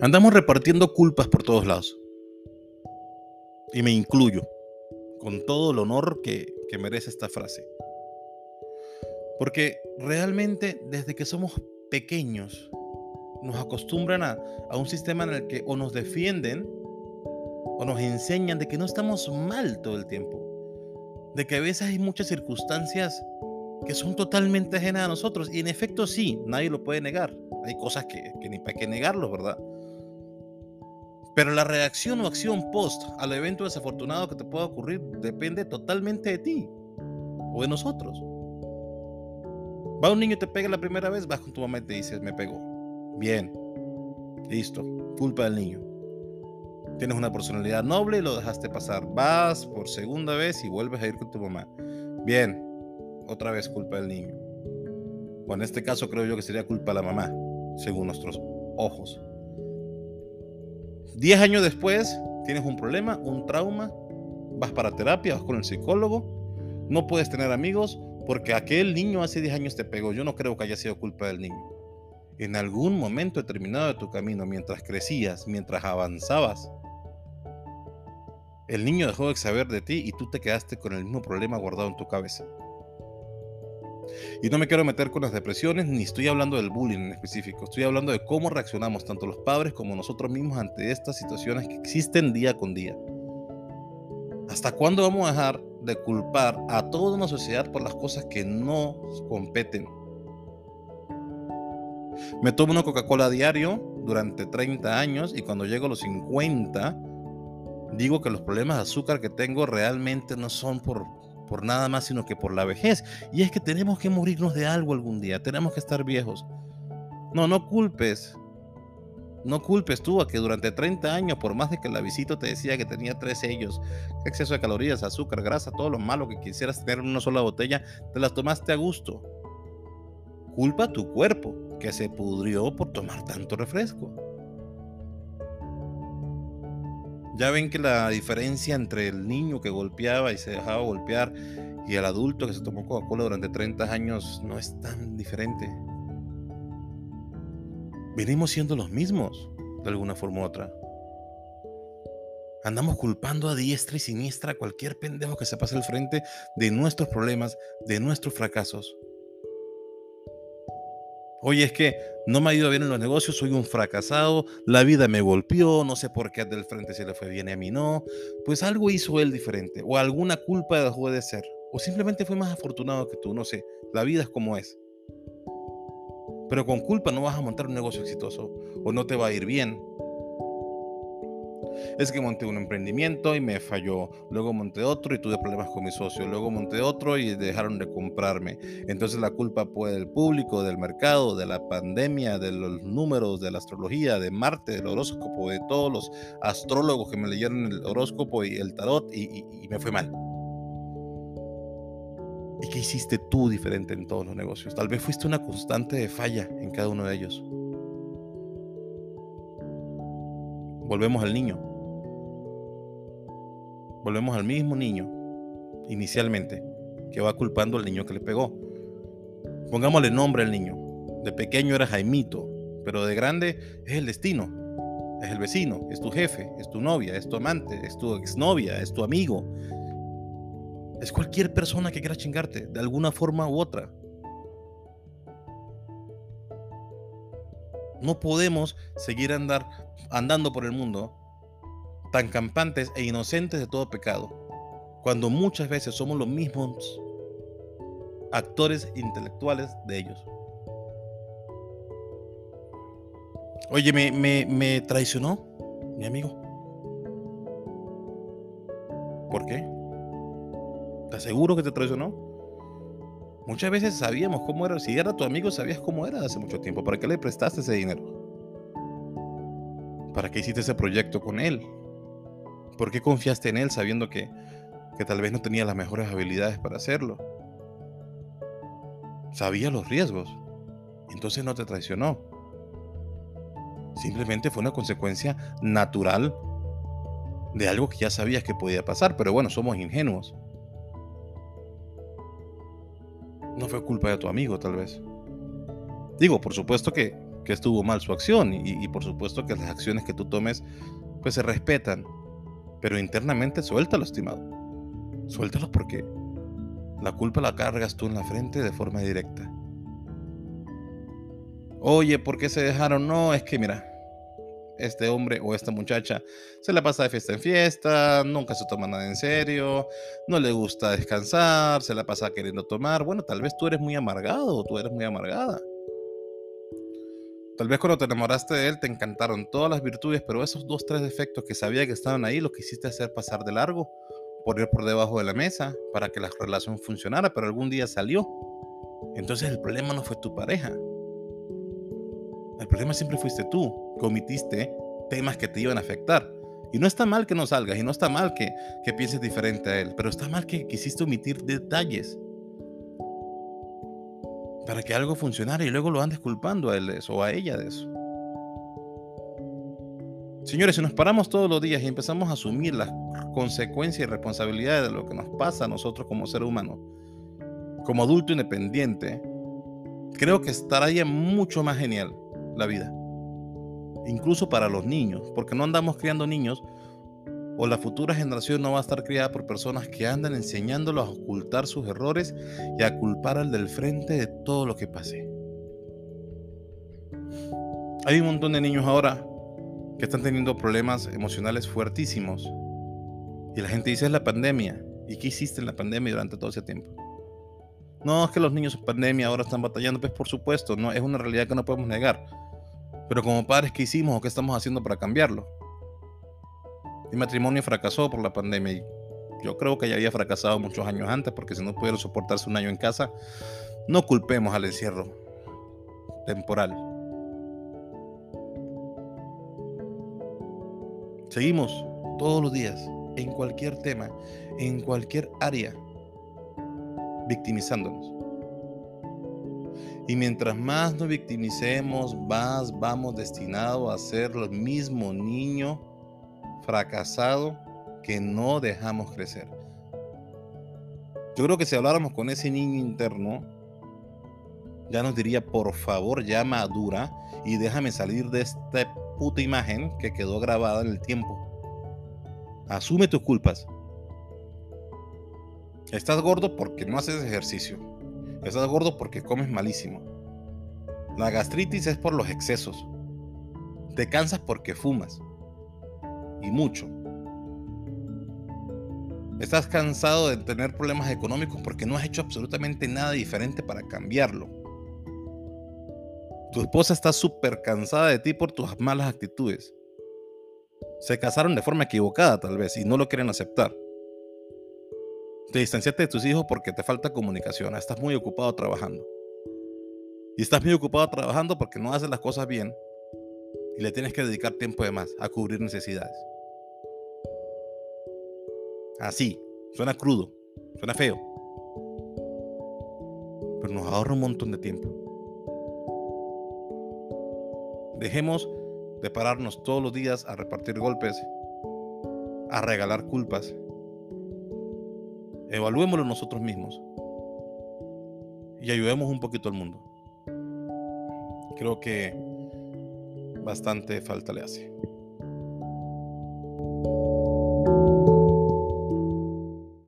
Andamos repartiendo culpas por todos lados. Y me incluyo, con todo el honor que, merece esta frase. Porque realmente desde que somos pequeños nos acostumbran a, a, un sistema en el que o nos defienden o nos enseñan de que no estamos mal todo el tiempo. De que a veces hay muchas circunstancias que son totalmente ajenas a nosotros. Y en efecto sí, nadie lo puede negar. Hay cosas que, que ni para qué negarlo, ¿verdad? Pero la reacción o acción post al evento desafortunado que te pueda ocurrir depende totalmente de ti o de nosotros. Va un niño y te pega la primera vez, vas con tu mamá y te dices, me pegó. Bien, listo, culpa del niño. Tienes una personalidad noble y lo dejaste pasar. Vas por segunda vez y vuelves a ir con tu mamá. Bien, otra vez culpa del niño. O en este caso creo yo que sería culpa de la mamá, según nuestros ojos. Diez años después, tienes un problema, un trauma, vas para terapia, vas con el psicólogo, no puedes tener amigos porque aquel niño hace 10 años te pegó. Yo no creo que haya sido culpa del niño. En algún momento determinado de tu camino, mientras crecías, mientras avanzabas, el niño dejó de saber de ti y tú te quedaste con el mismo problema guardado en tu cabeza. Y no me quiero meter con las depresiones, ni estoy hablando del bullying en específico, estoy hablando de cómo reaccionamos tanto los padres como nosotros mismos ante estas situaciones que existen día con día. ¿Hasta cuándo vamos a dejar de culpar a toda una sociedad por las cosas que no competen? Me tomo una Coca-Cola diario durante 30 años y cuando llego a los 50 digo que los problemas de azúcar que tengo realmente no son por por nada más sino que por la vejez. Y es que tenemos que morirnos de algo algún día, tenemos que estar viejos. No, no culpes. No culpes tú a que durante 30 años, por más de que la visita te decía que tenía tres sellos, exceso de calorías, azúcar, grasa, todo lo malo que quisieras tener en una sola botella, te las tomaste a gusto. Culpa a tu cuerpo, que se pudrió por tomar tanto refresco. Ya ven que la diferencia entre el niño que golpeaba y se dejaba golpear y el adulto que se tomó Coca-Cola durante 30 años no es tan diferente. Venimos siendo los mismos, de alguna forma u otra. Andamos culpando a diestra y siniestra a cualquier pendejo que se pase al frente de nuestros problemas, de nuestros fracasos. Oye, es que no me ha ido bien en los negocios, soy un fracasado, la vida me golpeó, no sé por qué del frente se le fue bien y a mí no. Pues algo hizo él diferente, o alguna culpa dejó de ser, o simplemente fue más afortunado que tú, no sé. La vida es como es. Pero con culpa no vas a montar un negocio exitoso, o no te va a ir bien, es que monté un emprendimiento y me falló, luego monté otro y tuve problemas con mi socio, luego monté otro y dejaron de comprarme. Entonces la culpa puede del público, del mercado, de la pandemia, de los números, de la astrología, de Marte, del horóscopo, de todos los astrólogos que me leyeron el horóscopo y el tarot y, y me fue mal. ¿Y qué hiciste tú diferente en todos los negocios? Tal vez fuiste una constante de falla en cada uno de ellos. Volvemos al niño. Volvemos al mismo niño, inicialmente, que va culpando al niño que le pegó. Pongámosle nombre al niño. De pequeño era Jaimito, pero de grande es el destino. Es el vecino, es tu jefe, es tu novia, es tu amante, es tu exnovia, es tu amigo. Es cualquier persona que quiera chingarte, de alguna forma u otra. No podemos seguir andar, andando por el mundo tan campantes e inocentes de todo pecado, cuando muchas veces somos los mismos actores intelectuales de ellos. Oye, me, me, traicionó mi amigo. ¿Por qué? ¿Estás seguro que te traicionó? Muchas veces sabíamos cómo era. Si era tu amigo, sabías cómo era hace mucho tiempo. ¿Para qué le prestaste ese dinero? ¿Para qué hiciste ese proyecto con él? ¿Por qué confiaste en él sabiendo que, que tal vez no tenía las mejores habilidades para hacerlo? Sabía los riesgos. Entonces no te traicionó. Simplemente fue una consecuencia natural de algo que ya sabías que podía pasar. Pero bueno, somos ingenuos. no fue culpa de tu amigo, tal vez. Digo, por supuesto que, que estuvo mal su acción y, y por supuesto que las acciones que tú tomes pues se respetan, pero internamente suéltalo, estimado. Suéltalo porque la culpa la cargas tú en la frente de forma directa. Oye, ¿por qué se dejaron? No, es que mira, este hombre o esta muchacha se la pasa de fiesta en fiesta, nunca se toma nada en serio, no le gusta descansar, se la pasa queriendo tomar. Bueno, tal vez tú eres muy amargado tú eres muy amargada. Tal vez cuando te enamoraste de él te encantaron todas las virtudes, pero esos dos, tres defectos que sabía que estaban ahí, lo quisiste hacer pasar de largo, poner por debajo de la mesa para que la relación funcionara, pero algún día salió. Entonces el problema no fue tu pareja. El problema siempre fuiste tú, que omitiste temas que te iban a afectar. Y no está mal que no salgas, y no está mal que, que pienses diferente a él, pero está mal que quisiste omitir detalles para que algo funcionara y luego lo andes culpando a él o a ella de eso. Señores, si nos paramos todos los días y empezamos a asumir las consecuencias y responsabilidades de lo que nos pasa a nosotros como ser humano, como adulto independiente, creo que estaría mucho más genial la vida. Incluso para los niños, porque no andamos criando niños o la futura generación no va a estar criada por personas que andan enseñándolos a ocultar sus errores y a culpar al del frente de todo lo que pase. Hay un montón de niños ahora que están teniendo problemas emocionales fuertísimos. Y la gente dice es la pandemia. ¿Y qué hiciste en la pandemia durante todo ese tiempo? No, es que los niños en pandemia ahora están batallando, pues por supuesto, no es una realidad que no podemos negar. Pero como padres, ¿qué hicimos o qué estamos haciendo para cambiarlo? Mi matrimonio fracasó por la pandemia y yo creo que ya había fracasado muchos años antes porque si no pudieron soportarse un año en casa, no culpemos al encierro temporal. Seguimos todos los días en cualquier tema, en cualquier área, victimizándonos. Y mientras más nos victimicemos, más vamos destinados a ser los mismos niños fracasado que no dejamos crecer. Yo creo que si habláramos con ese niño interno, ya nos diría, por favor, ya madura y déjame salir de esta puta imagen que quedó grabada en el tiempo. Asume tus culpas. Estás gordo porque no haces ejercicio. Estás gordo porque comes malísimo. La gastritis es por los excesos. Te cansas porque fumas y mucho. Estás cansado de tener problemas económicos porque no has hecho absolutamente nada diferente para cambiarlo. Tu esposa está súper cansada de ti por tus malas actitudes. Se casaron de forma equivocada tal vez y no lo quieren aceptar. Te distanciaste de tus hijos porque te falta comunicación. Estás muy ocupado trabajando. Y estás muy ocupado trabajando porque no haces las cosas bien y le tienes que dedicar tiempo de más a cubrir necesidades. Así, suena crudo, suena feo, pero nos ahorra un montón de tiempo. Dejemos de pararnos todos los días a repartir golpes, a regalar culpas. Evaluémoslo nosotros mismos y ayudemos un poquito al mundo. Creo que bastante falta le hace.